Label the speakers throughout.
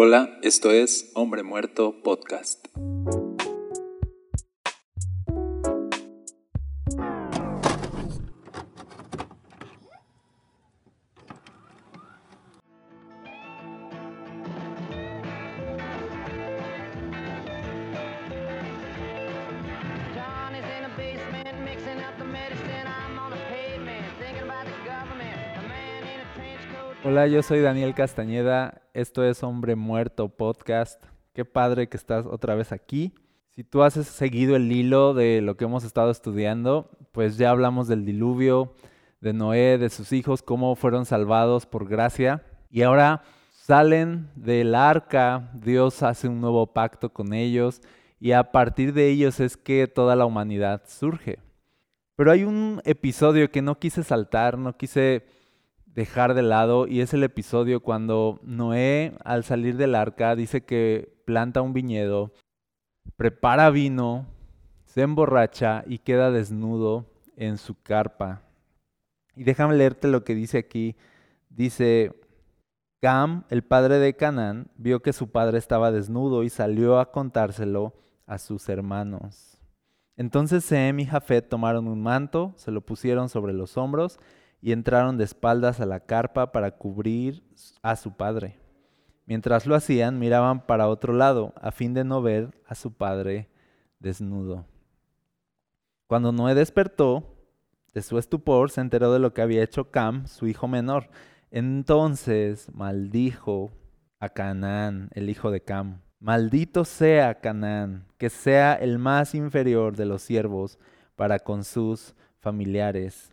Speaker 1: Hola, esto es Hombre Muerto Podcast.
Speaker 2: Johnny's in the basement mixing up the medicine. I'm on the pavement thinking about the government. A man in a trench coat.
Speaker 3: Hola, yo soy Daniel Castañeda. Esto es Hombre Muerto Podcast. Qué padre que estás otra vez aquí. Si tú has seguido el hilo de lo que hemos estado estudiando, pues ya hablamos del diluvio, de Noé, de sus hijos, cómo fueron salvados por gracia. Y ahora salen del arca, Dios hace un nuevo pacto con ellos y a partir de ellos es que toda la humanidad surge. Pero hay un episodio que no quise saltar, no quise dejar de lado y es el episodio cuando Noé al salir del arca dice que planta un viñedo, prepara vino, se emborracha y queda desnudo en su carpa. Y déjame leerte lo que dice aquí. Dice, Cam, el padre de Canaán, vio que su padre estaba desnudo y salió a contárselo a sus hermanos. Entonces Sem y Jafet tomaron un manto, se lo pusieron sobre los hombros y entraron de espaldas a la carpa para cubrir a su padre. Mientras lo hacían, miraban para otro lado, a fin de no ver a su padre desnudo. Cuando Noé despertó de su estupor, se enteró de lo que había hecho Cam, su hijo menor. Entonces maldijo a Canaán, el hijo de Cam. Maldito sea Canaán, que sea el más inferior de los siervos para con sus familiares.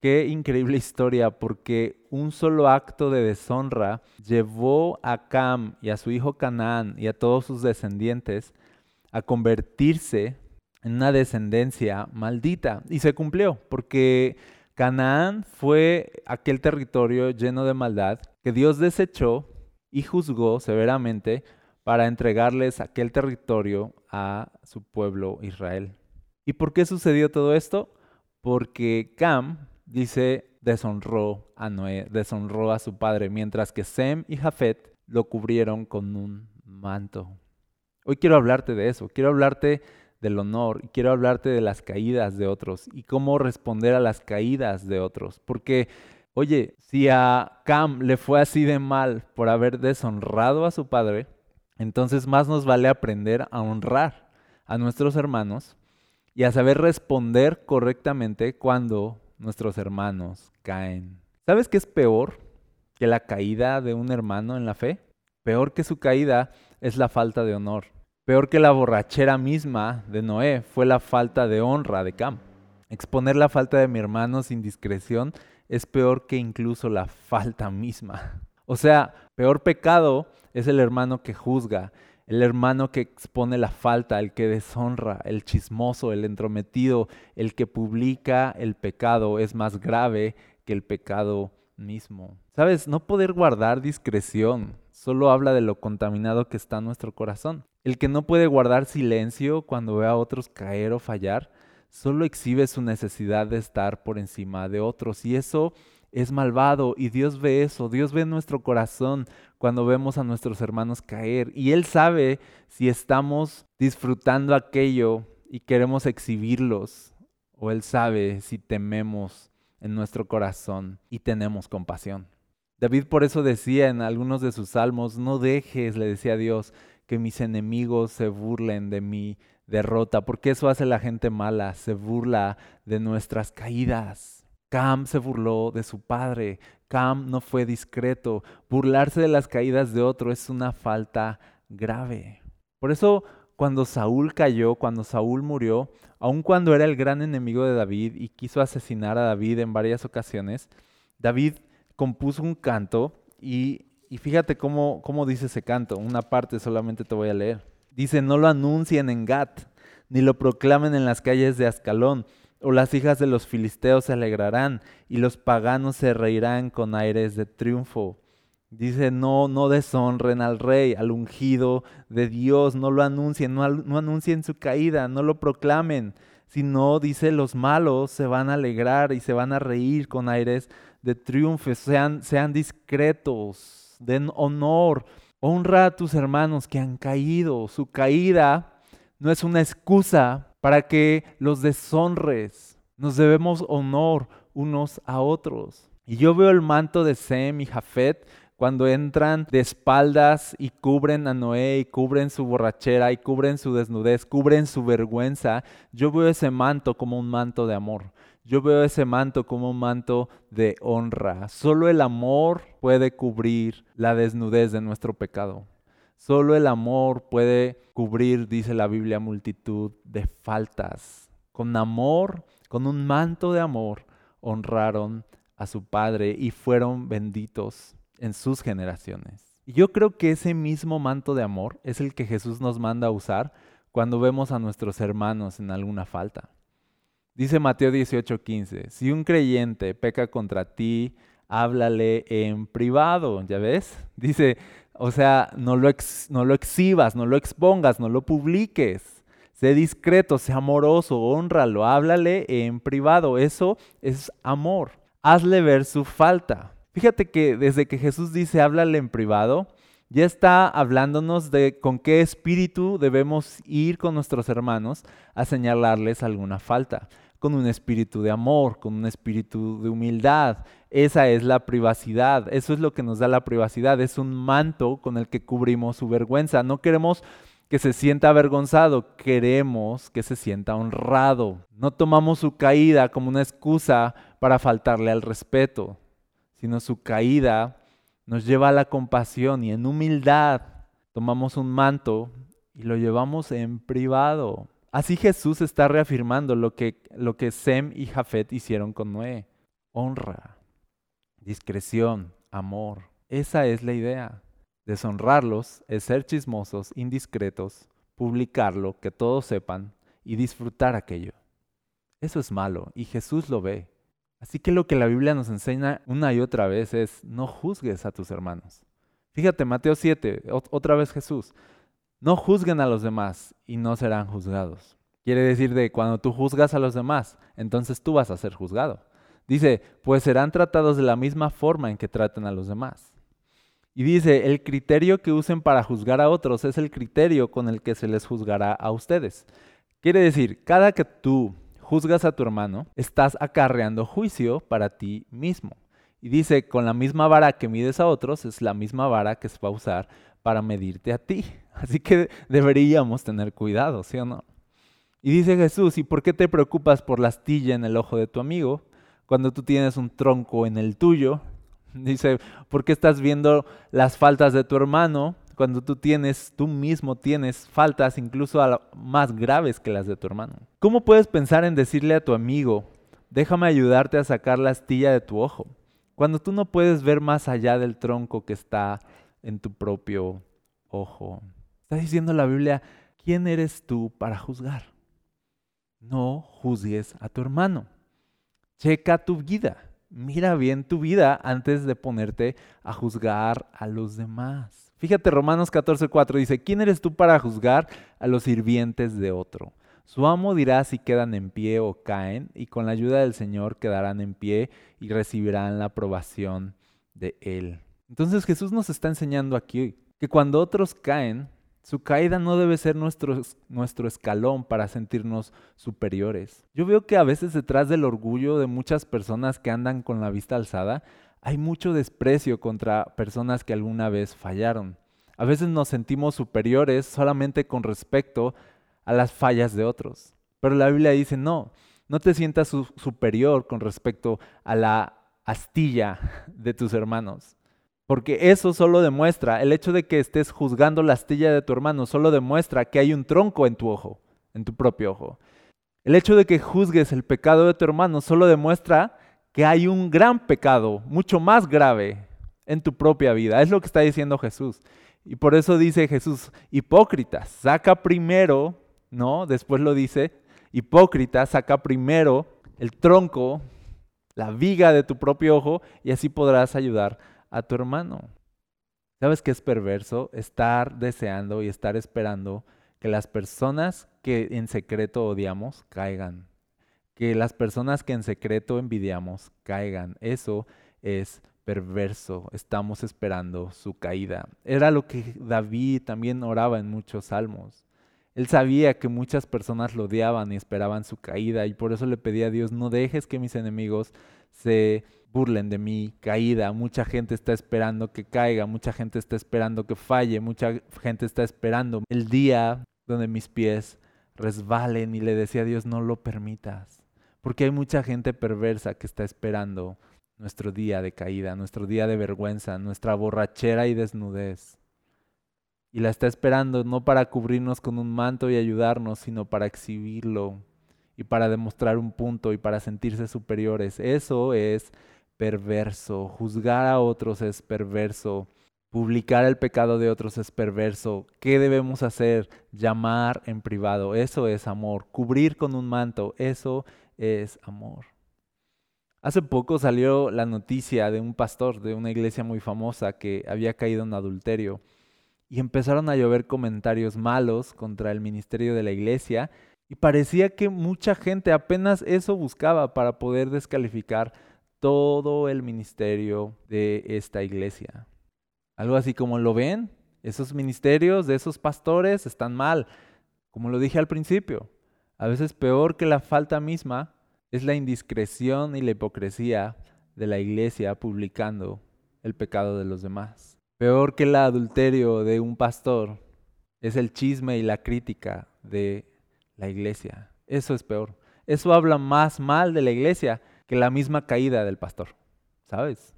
Speaker 3: Qué increíble historia, porque un solo acto de deshonra llevó a Cam y a su hijo Canaán y a todos sus descendientes a convertirse en una descendencia maldita. Y se cumplió, porque Canaán fue aquel territorio lleno de maldad que Dios desechó y juzgó severamente para entregarles aquel territorio a su pueblo Israel. ¿Y por qué sucedió todo esto? Porque Cam, dice, deshonró a Noé, deshonró a su padre, mientras que Sem y Jafet lo cubrieron con un manto. Hoy quiero hablarte de eso, quiero hablarte del honor y quiero hablarte de las caídas de otros y cómo responder a las caídas de otros. Porque, oye, si a Cam le fue así de mal por haber deshonrado a su padre, entonces más nos vale aprender a honrar a nuestros hermanos y a saber responder correctamente cuando nuestros hermanos caen. ¿Sabes qué es peor que la caída de un hermano en la fe? Peor que su caída es la falta de honor. Peor que la borrachera misma de Noé fue la falta de honra de Cam. Exponer la falta de mi hermano sin discreción es peor que incluso la falta misma. O sea, peor pecado es el hermano que juzga, el hermano que expone la falta, el que deshonra, el chismoso, el entrometido, el que publica el pecado es más grave que el pecado mismo. ¿Sabes? No poder guardar discreción solo habla de lo contaminado que está nuestro corazón. El que no puede guardar silencio cuando ve a otros caer o fallar, solo exhibe su necesidad de estar por encima de otros. Y eso es malvado y Dios ve eso, Dios ve nuestro corazón cuando vemos a nuestros hermanos caer y Él sabe si estamos disfrutando aquello y queremos exhibirlos o Él sabe si tememos en nuestro corazón y tenemos compasión. David por eso decía en algunos de sus salmos, no dejes, le decía a Dios, que mis enemigos se burlen de mi derrota, porque eso hace la gente mala, se burla de nuestras caídas. Cam se burló de su padre, Cam no fue discreto, burlarse de las caídas de otro es una falta grave. Por eso cuando Saúl cayó, cuando Saúl murió, aun cuando era el gran enemigo de David y quiso asesinar a David en varias ocasiones, David compuso un canto y, y fíjate cómo, cómo dice ese canto, una parte solamente te voy a leer. Dice, no lo anuncien en Gat, ni lo proclamen en las calles de Ascalón, o las hijas de los filisteos se alegrarán, y los paganos se reirán con aires de triunfo. Dice, no, no deshonren al rey, al ungido de Dios, no lo anuncien, no, anuncien su caída, no lo proclamen, sino, dice, los malos se van a alegrar y se van a reír con aires de triunfo, sean, sean discretos, den honor Honra a tus hermanos que han caído. Su caída no es una excusa para que los deshonres. Nos debemos honor unos a otros. Y yo veo el manto de Sem y Jafet cuando entran de espaldas y cubren a Noé y cubren su borrachera y cubren su desnudez, cubren su vergüenza, yo veo ese manto como un manto de amor. Yo veo ese manto como un manto de honra. Solo el amor puede cubrir la desnudez de nuestro pecado. Solo el amor puede cubrir, dice la Biblia, multitud de faltas. Con amor, con un manto de amor, honraron a su Padre y fueron benditos en sus generaciones. Y yo creo que ese mismo manto de amor es el que Jesús nos manda a usar cuando vemos a nuestros hermanos en alguna falta. Dice Mateo 18:15, si un creyente peca contra ti, háblale en privado, ¿ya ves? Dice, o sea, no lo, no lo exhibas, no lo expongas, no lo publiques. Sé discreto, sé amoroso, honralo, háblale en privado. Eso es amor. Hazle ver su falta. Fíjate que desde que Jesús dice háblale en privado, ya está hablándonos de con qué espíritu debemos ir con nuestros hermanos a señalarles alguna falta. Con un espíritu de amor, con un espíritu de humildad. Esa es la privacidad. Eso es lo que nos da la privacidad. Es un manto con el que cubrimos su vergüenza. No queremos que se sienta avergonzado, queremos que se sienta honrado. No tomamos su caída como una excusa para faltarle al respeto sino su caída nos lleva a la compasión y en humildad tomamos un manto y lo llevamos en privado. Así Jesús está reafirmando lo que, lo que Sem y Jafet hicieron con Noé. Honra, discreción, amor. Esa es la idea. Deshonrarlos es ser chismosos, indiscretos, publicarlo, que todos sepan y disfrutar aquello. Eso es malo y Jesús lo ve. Así que lo que la Biblia nos enseña una y otra vez es no juzgues a tus hermanos. Fíjate, Mateo 7, otra vez Jesús. No juzguen a los demás y no serán juzgados. Quiere decir de cuando tú juzgas a los demás, entonces tú vas a ser juzgado. Dice, pues serán tratados de la misma forma en que traten a los demás. Y dice, el criterio que usen para juzgar a otros es el criterio con el que se les juzgará a ustedes. Quiere decir, cada que tú juzgas a tu hermano, estás acarreando juicio para ti mismo. Y dice, con la misma vara que mides a otros, es la misma vara que se va a usar para medirte a ti. Así que deberíamos tener cuidado, ¿sí o no? Y dice Jesús, ¿y por qué te preocupas por la astilla en el ojo de tu amigo cuando tú tienes un tronco en el tuyo? Dice, ¿por qué estás viendo las faltas de tu hermano cuando tú tienes, tú mismo tienes faltas incluso más graves que las de tu hermano. ¿Cómo puedes pensar en decirle a tu amigo, déjame ayudarte a sacar la astilla de tu ojo, cuando tú no puedes ver más allá del tronco que está en tu propio ojo? Está diciendo la Biblia, ¿quién eres tú para juzgar? No juzgues a tu hermano. Checa tu vida. Mira bien tu vida antes de ponerte a juzgar a los demás. Fíjate, Romanos 14:4 dice, ¿quién eres tú para juzgar a los sirvientes de otro? Su amo dirá si quedan en pie o caen, y con la ayuda del Señor quedarán en pie y recibirán la aprobación de Él. Entonces Jesús nos está enseñando aquí que cuando otros caen, su caída no debe ser nuestro, nuestro escalón para sentirnos superiores. Yo veo que a veces detrás del orgullo de muchas personas que andan con la vista alzada, hay mucho desprecio contra personas que alguna vez fallaron. A veces nos sentimos superiores solamente con respecto a las fallas de otros. Pero la Biblia dice, no, no te sientas superior con respecto a la astilla de tus hermanos. Porque eso solo demuestra, el hecho de que estés juzgando la astilla de tu hermano, solo demuestra que hay un tronco en tu ojo, en tu propio ojo. El hecho de que juzgues el pecado de tu hermano solo demuestra que hay un gran pecado, mucho más grave, en tu propia vida. Es lo que está diciendo Jesús. Y por eso dice Jesús, hipócritas, saca primero, ¿no? Después lo dice, hipócritas, saca primero el tronco, la viga de tu propio ojo, y así podrás ayudar a tu hermano. ¿Sabes qué es perverso? Estar deseando y estar esperando que las personas que en secreto odiamos caigan que las personas que en secreto envidiamos caigan. Eso es perverso, estamos esperando su caída. Era lo que David también oraba en muchos salmos. Él sabía que muchas personas lo odiaban y esperaban su caída y por eso le pedía a Dios, no dejes que mis enemigos se burlen de mi caída. Mucha gente está esperando que caiga, mucha gente está esperando que falle, mucha gente está esperando el día donde mis pies resbalen y le decía a Dios, no lo permitas. Porque hay mucha gente perversa que está esperando nuestro día de caída, nuestro día de vergüenza, nuestra borrachera y desnudez y la está esperando no para cubrirnos con un manto y ayudarnos, sino para exhibirlo y para demostrar un punto y para sentirse superiores. Eso es perverso. Juzgar a otros es perverso. Publicar el pecado de otros es perverso. ¿Qué debemos hacer? Llamar en privado. Eso es amor. Cubrir con un manto. Eso es amor. Hace poco salió la noticia de un pastor de una iglesia muy famosa que había caído en adulterio y empezaron a llover comentarios malos contra el ministerio de la iglesia y parecía que mucha gente apenas eso buscaba para poder descalificar todo el ministerio de esta iglesia. Algo así como lo ven, esos ministerios de esos pastores están mal, como lo dije al principio. A veces peor que la falta misma es la indiscreción y la hipocresía de la iglesia publicando el pecado de los demás. Peor que el adulterio de un pastor es el chisme y la crítica de la iglesia. Eso es peor. Eso habla más mal de la iglesia que la misma caída del pastor. ¿Sabes?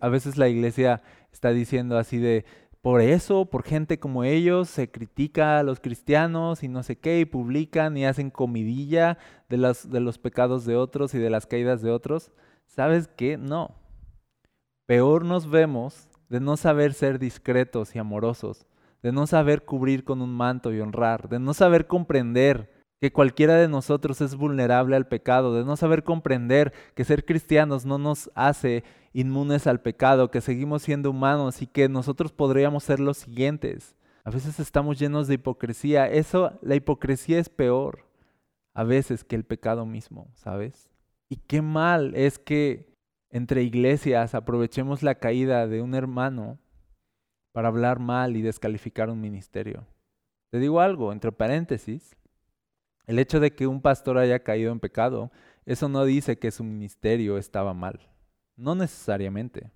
Speaker 3: A veces la iglesia está diciendo así de, por eso, por gente como ellos, se critica a los cristianos y no sé qué, y publican y hacen comidilla de los, pecados de otros y de las caídas de otros. ¿Sabes qué? No. Peor nos vemos de no saber ser discretos y amorosos, de no saber cubrir con un manto y honrar, de no saber comprender que cualquiera de nosotros es vulnerable al pecado, de no saber comprender que ser cristianos no nos hace inmunes al pecado, que seguimos siendo humanos y que nosotros podríamos ser los siguientes. A veces estamos llenos de hipocresía. Eso, la hipocresía es peor a veces que el pecado mismo, ¿sabes? Y qué mal es que entre iglesias aprovechemos la caída de un hermano para hablar mal y descalificar un ministerio. Te digo algo, entre paréntesis, el hecho de que un pastor haya caído en pecado, eso no dice que su ministerio estaba mal. No necesariamente.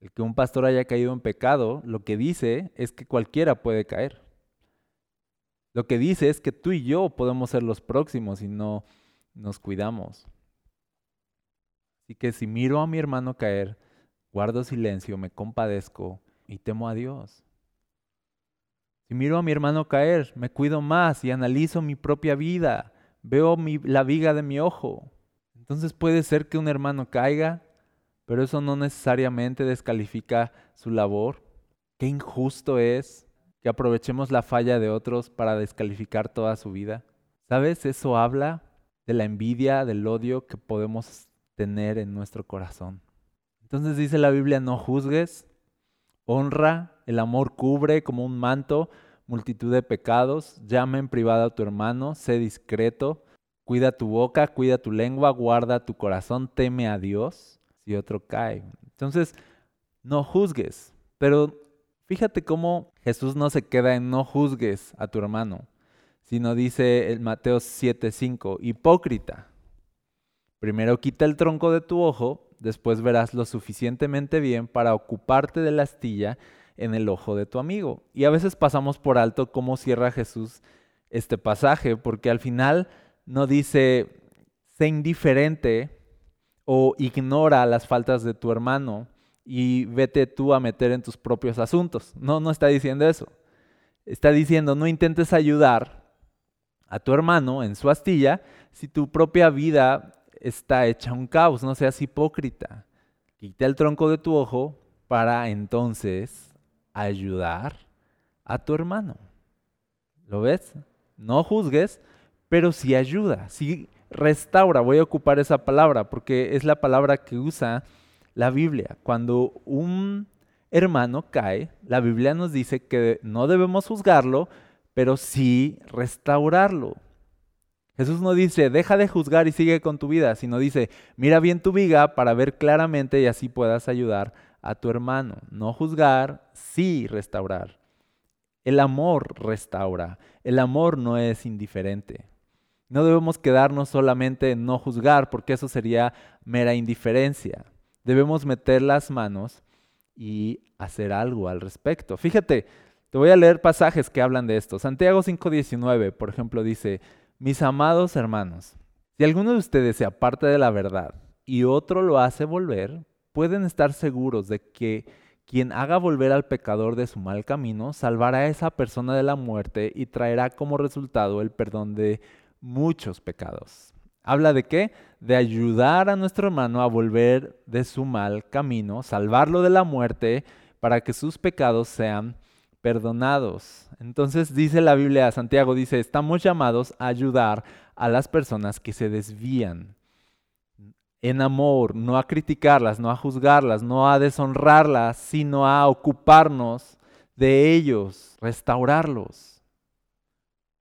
Speaker 3: El que un pastor haya caído en pecado, lo que dice es que cualquiera puede caer. Lo que dice es que tú y yo podemos ser los próximos si no nos cuidamos. Así que si miro a mi hermano caer, guardo silencio, me compadezco y temo a Dios. Si miro a mi hermano caer, me cuido más y analizo mi propia vida, veo la viga de mi ojo. Entonces puede ser que un hermano caiga, pero eso no necesariamente descalifica su labor. Qué injusto es que aprovechemos la falla de otros para descalificar toda su vida. ¿Sabes? Eso habla de la envidia, del odio que podemos tener en nuestro corazón. Entonces dice la Biblia, no juzgues, honra, el amor cubre como un manto multitud de pecados, llama en privado a tu hermano, sé discreto, cuida tu boca, cuida tu lengua, guarda tu corazón, teme a Dios si otro cae. Entonces, no juzgues, pero fíjate cómo Jesús no se queda en no juzgues a tu hermano, sino dice el Mateo 7:5, hipócrita. Primero quita el tronco de tu ojo, después verás lo suficientemente bien para ocuparte de la astilla en el ojo de tu amigo. Y a veces pasamos por alto cómo cierra Jesús este pasaje, porque al final no dice, sé indiferente o ignora las faltas de tu hermano y vete tú a meter en tus propios asuntos. No, no está diciendo eso. Está diciendo, no intentes ayudar a tu hermano en su astilla si tu propia vida está hecha un caos, no seas hipócrita. Quita el tronco de tu ojo para entonces ayudar a tu hermano. ¿Lo ves? No juzgues, pero sí ayuda, sí restaura. Voy a ocupar esa palabra porque es la palabra que usa la Biblia. Cuando un hermano cae, la Biblia nos dice que no debemos juzgarlo, pero sí restaurarlo. Jesús no dice, deja de juzgar y sigue con tu vida, sino dice, mira bien tu viga para ver claramente y así puedas ayudar a tu hermano. No juzgar, sí restaurar. El amor restaura, el amor no es indiferente. No debemos quedarnos solamente en no juzgar, porque eso sería mera indiferencia. Debemos meter las manos y hacer algo al respecto. Fíjate, te voy a leer pasajes que hablan de esto. Santiago 5:19, por ejemplo, dice, mis amados hermanos, si alguno de ustedes se aparta de la verdad y otro lo hace volver, pueden estar seguros de que quien haga volver al pecador de su mal camino salvará a esa persona de la muerte y traerá como resultado el perdón de muchos pecados. ¿Habla de qué? De ayudar a nuestro hermano a volver de su mal camino, salvarlo de la muerte para que sus pecados sean perdonados. Entonces dice la Biblia, Santiago dice, estamos llamados a ayudar a las personas que se desvían en amor, no a criticarlas, no a juzgarlas, no a deshonrarlas, sino a ocuparnos de ellos, restaurarlos.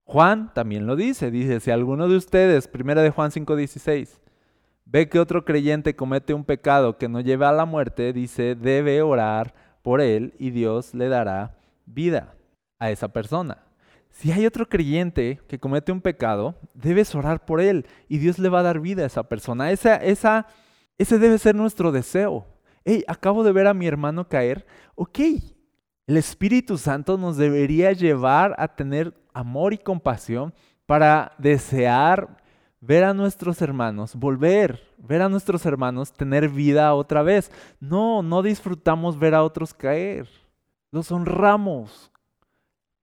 Speaker 3: Juan también lo dice, dice, si alguno de ustedes, primera de Juan 5:16, ve que otro creyente comete un pecado que no lleva a la muerte, dice, debe orar por él y Dios le dará vida a esa persona. Si hay otro creyente que comete un pecado, debes orar por él y Dios le va a dar vida a esa persona. Esa, esa, ese debe ser nuestro deseo. Hey, acabo de ver a mi hermano caer. Ok, el Espíritu Santo nos debería llevar a tener amor y compasión para desear ver a nuestros hermanos, volver, ver a nuestros hermanos tener vida otra vez. No, no disfrutamos ver a otros caer los honramos,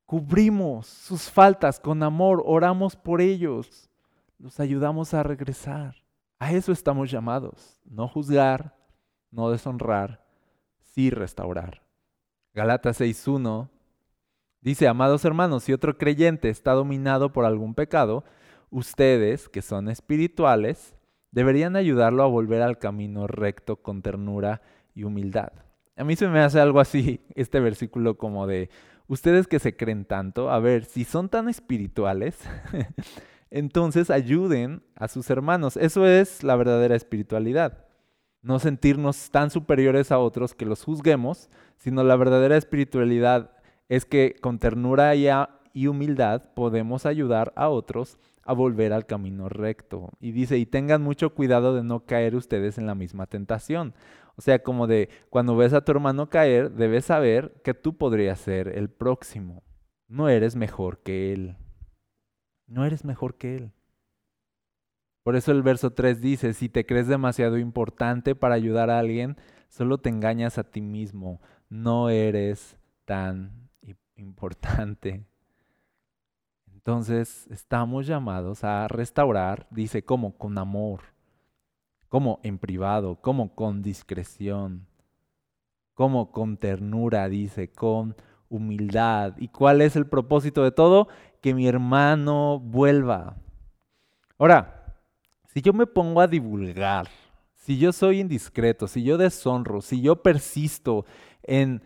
Speaker 3: cubrimos sus faltas con amor, oramos por ellos, los ayudamos a regresar. A eso estamos llamados, no juzgar, no deshonrar, sí restaurar. Galatas 6.1 dice, amados hermanos, si otro creyente está dominado por algún pecado, ustedes, que son espirituales, deberían ayudarlo a volver al camino recto con ternura y humildad. A mí se me hace algo así, este versículo como de, ustedes que se creen tanto, a ver, si son tan espirituales, entonces ayuden a sus hermanos. Eso es la verdadera espiritualidad. No sentirnos tan superiores a otros que los juzguemos, sino la verdadera espiritualidad es que con ternura y, y humildad podemos ayudar a otros a volver al camino recto. Y dice, y tengan mucho cuidado de no caer ustedes en la misma tentación. O sea, como de cuando ves a tu hermano caer, debes saber que tú podrías ser el próximo. No eres mejor que él. No eres mejor que él. Por eso el verso 3 dice, si te crees demasiado importante para ayudar a alguien, solo te engañas a ti mismo. No eres tan importante. Entonces estamos llamados a restaurar, dice, como con amor como en privado, como con discreción, como con ternura, dice, con humildad. ¿Y cuál es el propósito de todo? Que mi hermano vuelva. Ahora, si yo me pongo a divulgar, si yo soy indiscreto, si yo deshonro, si yo persisto en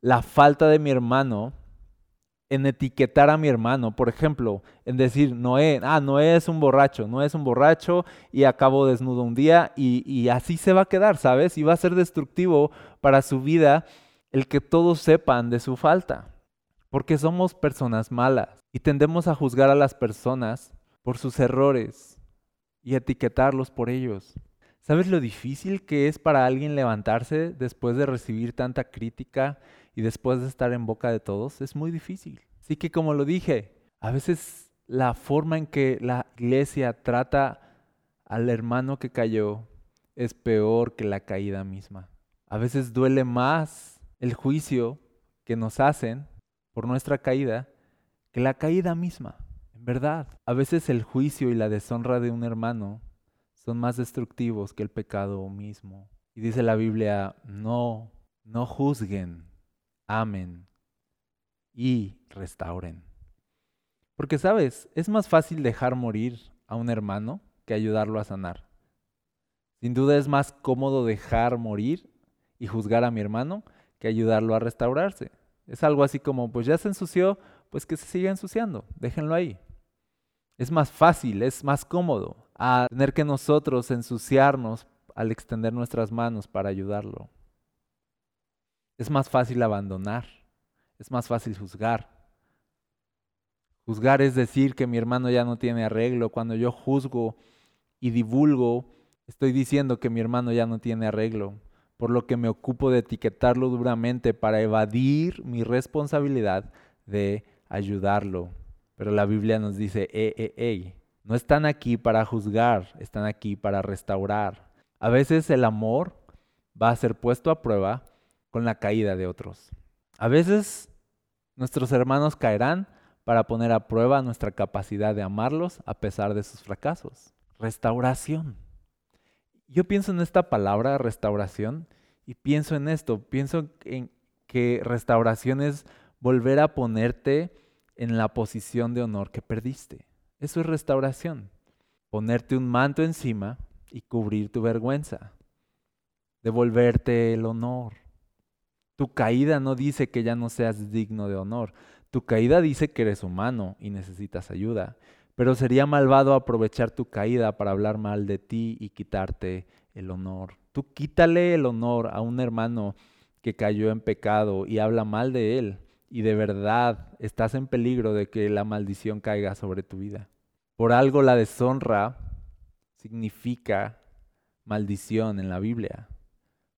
Speaker 3: la falta de mi hermano, en etiquetar a mi hermano, por ejemplo, en decir, Noé, ah, Noé es un borracho, no es un borracho y acabo desnudo un día y, y, así se va a quedar, ¿sabes? Y va a ser destructivo para su vida el que todos sepan de su falta, porque somos personas malas y tendemos a juzgar a las personas por sus errores y etiquetarlos por ellos. ¿Sabes lo difícil que es para alguien levantarse después de recibir tanta crítica y después de estar en boca de todos? Es muy difícil. Así que como lo dije, a veces la forma en que la iglesia trata al hermano que cayó es peor que la caída misma. A veces duele más el juicio que nos hacen por nuestra caída que la caída misma. En verdad, a veces el juicio y la deshonra de un hermano son más destructivos que el pecado mismo. Y dice la Biblia, no, no juzguen, amen y restauren. Porque sabes, es más fácil dejar morir a un hermano que ayudarlo a sanar. Sin duda es más cómodo dejar morir y juzgar a mi hermano que ayudarlo a restaurarse. Es algo así como, pues ya se ensució, pues que se siga ensuciando, déjenlo ahí. Es más fácil, es más cómodo a tener que nosotros ensuciarnos al extender nuestras manos para ayudarlo. Es más fácil abandonar, es más fácil juzgar. Juzgar es decir que mi hermano ya no tiene arreglo. Cuando yo juzgo y divulgo, estoy diciendo que mi hermano ya no tiene arreglo, por lo que me ocupo de etiquetarlo duramente para evadir mi responsabilidad de ayudarlo. Pero la Biblia nos dice, eh, eh, no están aquí para juzgar, están aquí para restaurar. A veces el amor va a ser puesto a prueba con la caída de otros. A veces nuestros hermanos caerán para poner a prueba nuestra capacidad de amarlos a pesar de sus fracasos. Restauración. Yo pienso en esta palabra restauración y pienso en esto, pienso en que restauración es volver a ponerte en la posición de honor que perdiste. Eso es restauración. Ponerte un manto encima y cubrir tu vergüenza, devolverte el honor. Tu caída no dice que ya no seas digno de honor. Tu caída dice que eres humano y necesitas ayuda. Pero sería malvado aprovechar tu caída para hablar mal de ti y quitarte el honor. Tú quítale el honor a un hermano que cayó en pecado y habla mal de él. Y de verdad estás en peligro de que la maldición caiga sobre tu vida. Por algo la deshonra significa maldición en la Biblia.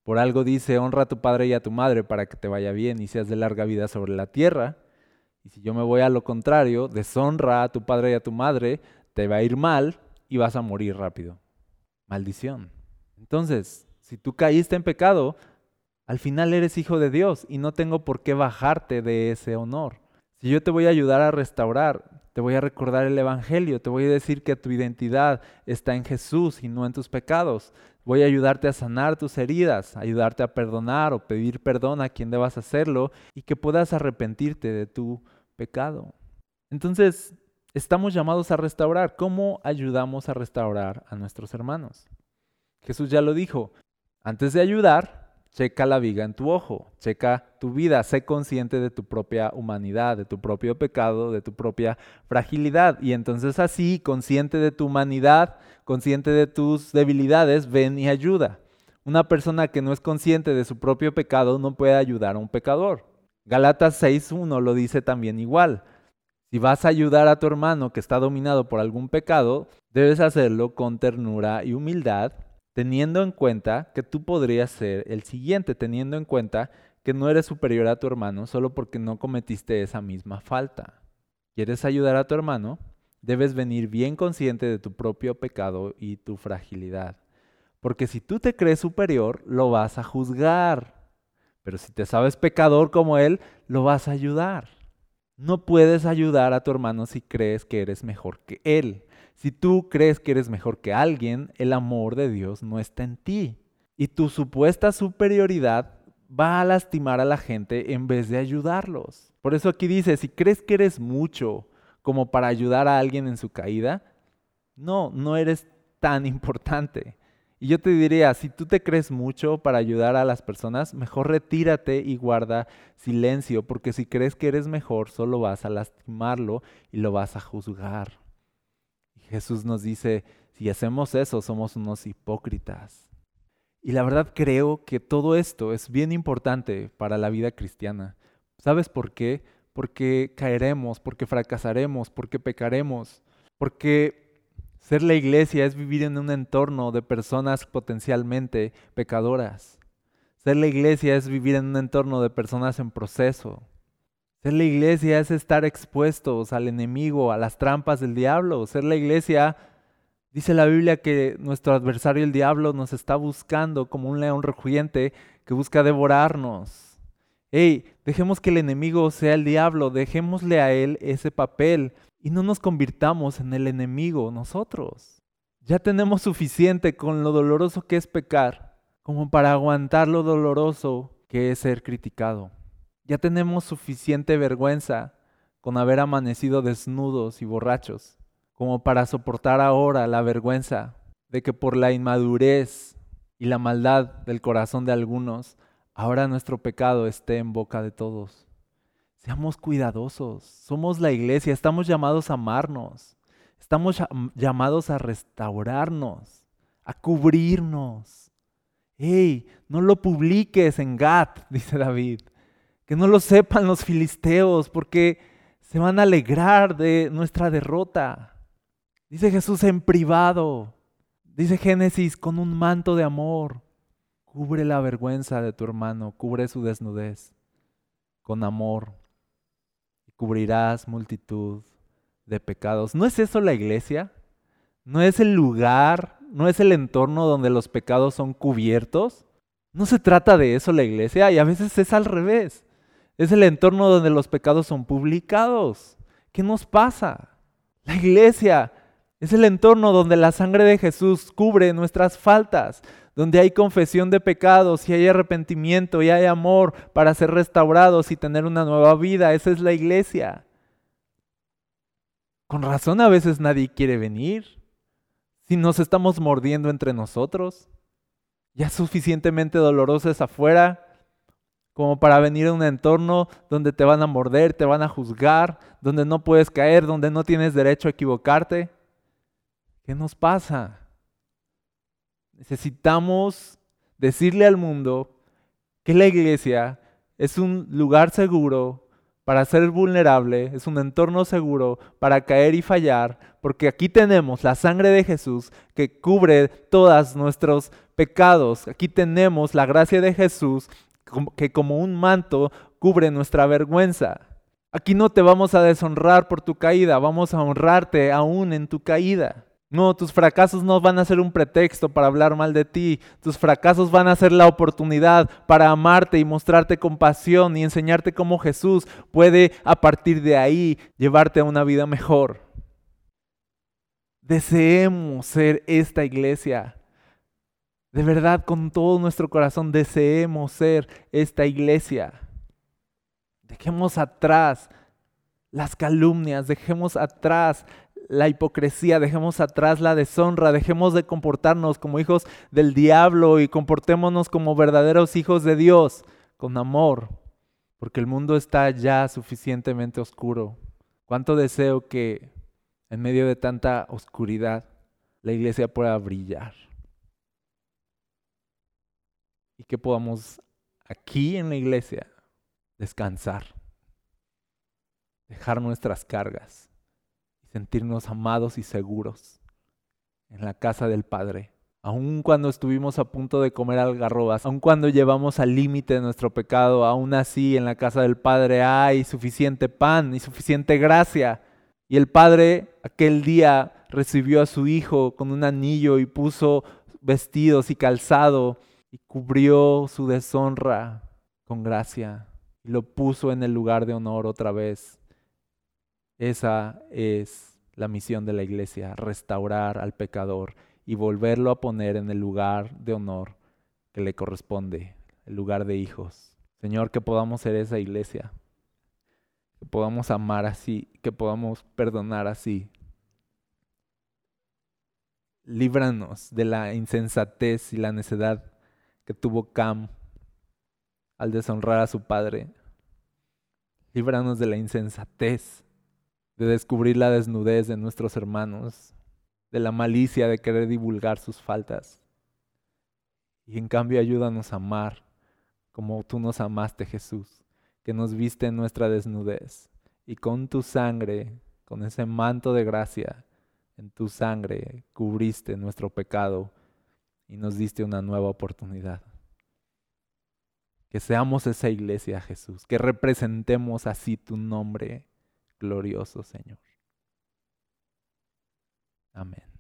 Speaker 3: Por algo dice, honra a tu padre y a tu madre para que te vaya bien y seas de larga vida sobre la tierra. Y si yo me voy a lo contrario, deshonra a tu padre y a tu madre, te va a ir mal y vas a morir rápido. Maldición. Entonces, si tú caíste en pecado, al final eres hijo de Dios y no tengo por qué bajarte de ese honor. Si yo te voy a ayudar a restaurar, te voy a recordar el Evangelio, te voy a decir que tu identidad está en Jesús y no en tus pecados. Voy a ayudarte a sanar tus heridas, ayudarte a perdonar o pedir perdón a quien debas hacerlo y que puedas arrepentirte de tu pecado. Entonces, estamos llamados a restaurar. ¿Cómo ayudamos a restaurar a nuestros hermanos? Jesús ya lo dijo. Antes de ayudar, Checa la viga en tu ojo, checa tu vida, sé consciente de tu propia humanidad, de tu propio pecado, de tu propia fragilidad. Y entonces así, consciente de tu humanidad, consciente de tus debilidades, ven y ayuda. Una persona que no es consciente de su propio pecado no puede ayudar a un pecador. Galatas 6.1 lo dice también igual. Si vas a ayudar a tu hermano que está dominado por algún pecado, debes hacerlo con ternura y humildad teniendo en cuenta que tú podrías ser el siguiente, teniendo en cuenta que no eres superior a tu hermano solo porque no cometiste esa misma falta. ¿Quieres ayudar a tu hermano? Debes venir bien consciente de tu propio pecado y tu fragilidad. Porque si tú te crees superior, lo vas a juzgar. Pero si te sabes pecador como él, lo vas a ayudar. No puedes ayudar a tu hermano si crees que eres mejor que él. Si tú crees que eres mejor que alguien, el amor de Dios no está en ti. Y tu supuesta superioridad va a lastimar a la gente en vez de ayudarlos. Por eso aquí dice, si crees que eres mucho como para ayudar a alguien en su caída, no, no eres tan importante. Y yo te diría, si tú te crees mucho para ayudar a las personas, mejor retírate y guarda silencio, porque si crees que eres mejor, solo vas a lastimarlo y lo vas a juzgar. Jesús nos dice, si hacemos eso, somos unos hipócritas. Y la verdad creo que todo esto es bien importante para la vida cristiana. ¿Sabes por qué? Porque caeremos, porque fracasaremos, porque pecaremos, porque ser la iglesia es vivir en un entorno de personas potencialmente pecadoras. Ser la iglesia es vivir en un entorno de personas en proceso, ser la iglesia es estar expuestos al enemigo, a las trampas del diablo. Ser la iglesia, dice la Biblia que nuestro adversario el diablo nos está buscando como un león rugiente que busca devorarnos. Hey, dejemos que el enemigo sea el diablo, dejémosle a él ese papel y no nos convirtamos en el enemigo nosotros. Ya tenemos suficiente con lo doloroso que es pecar como para aguantar lo doloroso que es ser criticado. Ya tenemos suficiente vergüenza con haber amanecido desnudos y borrachos, como para soportar ahora la vergüenza de que por la inmadurez y la maldad del corazón de algunos, ahora nuestro pecado esté en boca de todos. Seamos cuidadosos, somos la iglesia, estamos llamados a amarnos, Estamos llamados a restaurarnos, a cubrirnos. ¡Ey! No lo publiques en Gat, dice David. Que no lo sepan los filisteos, porque se van a alegrar de nuestra derrota. Dice Jesús en privado. Dice Génesis con un manto de amor. Cubre la vergüenza de tu hermano, cubre su desnudez con amor y cubrirás multitud de pecados. ¿No es eso la iglesia? ¿No es el lugar, no es el entorno donde los pecados son cubiertos? No se trata de eso la iglesia y a veces es al revés. Es el entorno donde los pecados son publicados. ¿Qué nos pasa? La iglesia es el entorno donde la sangre de Jesús cubre nuestras faltas, donde hay confesión de pecados y hay arrepentimiento y hay amor para ser restaurados y tener una nueva vida. Esa es la iglesia. Con razón a veces nadie quiere venir. Si nos estamos mordiendo entre nosotros, ya suficientemente doloroso afuera como para venir a un entorno donde te van a morder, te van a juzgar, donde no puedes caer, donde no tienes derecho a equivocarte. ¿Qué nos pasa? Necesitamos decirle al mundo que la iglesia es un lugar seguro para ser vulnerable, es un entorno seguro para caer y fallar, porque aquí tenemos la sangre de Jesús que cubre todos nuestros pecados. Aquí tenemos la gracia de Jesús que como un manto cubre nuestra vergüenza. Aquí no te vamos a deshonrar por tu caída, vamos a honrarte aún en tu caída. No, tus fracasos no van a ser un pretexto para hablar mal de ti. Tus fracasos van a ser la oportunidad para amarte y mostrarte compasión y enseñarte cómo Jesús puede a partir de ahí llevarte a una vida mejor. Deseemos ser esta iglesia. De verdad, con todo nuestro corazón, deseemos ser esta iglesia. Dejemos atrás las calumnias, dejemos atrás la hipocresía, dejemos atrás la deshonra, dejemos de comportarnos como hijos del diablo y comportémonos como verdaderos hijos de Dios, con amor, porque el mundo está ya suficientemente oscuro. Cuánto deseo que en medio de tanta oscuridad la iglesia pueda brillar y que podamos aquí en la iglesia descansar, dejar nuestras cargas sentirnos amados y seguros en la casa del Padre. Aun cuando estuvimos a punto de comer algarrobas, aun cuando llevamos al límite nuestro pecado, aún así en la casa del Padre hay suficiente pan y suficiente gracia. Y el Padre aquel día recibió a su Hijo con un anillo y puso vestidos y calzado y cubrió su deshonra con gracia y lo puso en el lugar de honor otra vez. Esa es la misión de la iglesia, restaurar al pecador y volverlo a poner en el lugar de honor que le corresponde, el lugar de hijos. Señor, que podamos ser esa iglesia, que podamos amar así, que podamos perdonar así. Líbranos de la insensatez y la necedad que tuvo Cam al deshonrar a su padre. Líbranos de la insensatez de descubrir la desnudez de nuestros hermanos, de la malicia de querer divulgar sus faltas. Y en cambio ayúdanos a amar como tú nos amaste Jesús, que nos viste en nuestra desnudez y con tu sangre, con ese manto de gracia, en tu sangre cubriste nuestro pecado y nos diste una nueva oportunidad. Que seamos esa iglesia, Jesús, que representemos así tu nombre glorioso Señor. Amén.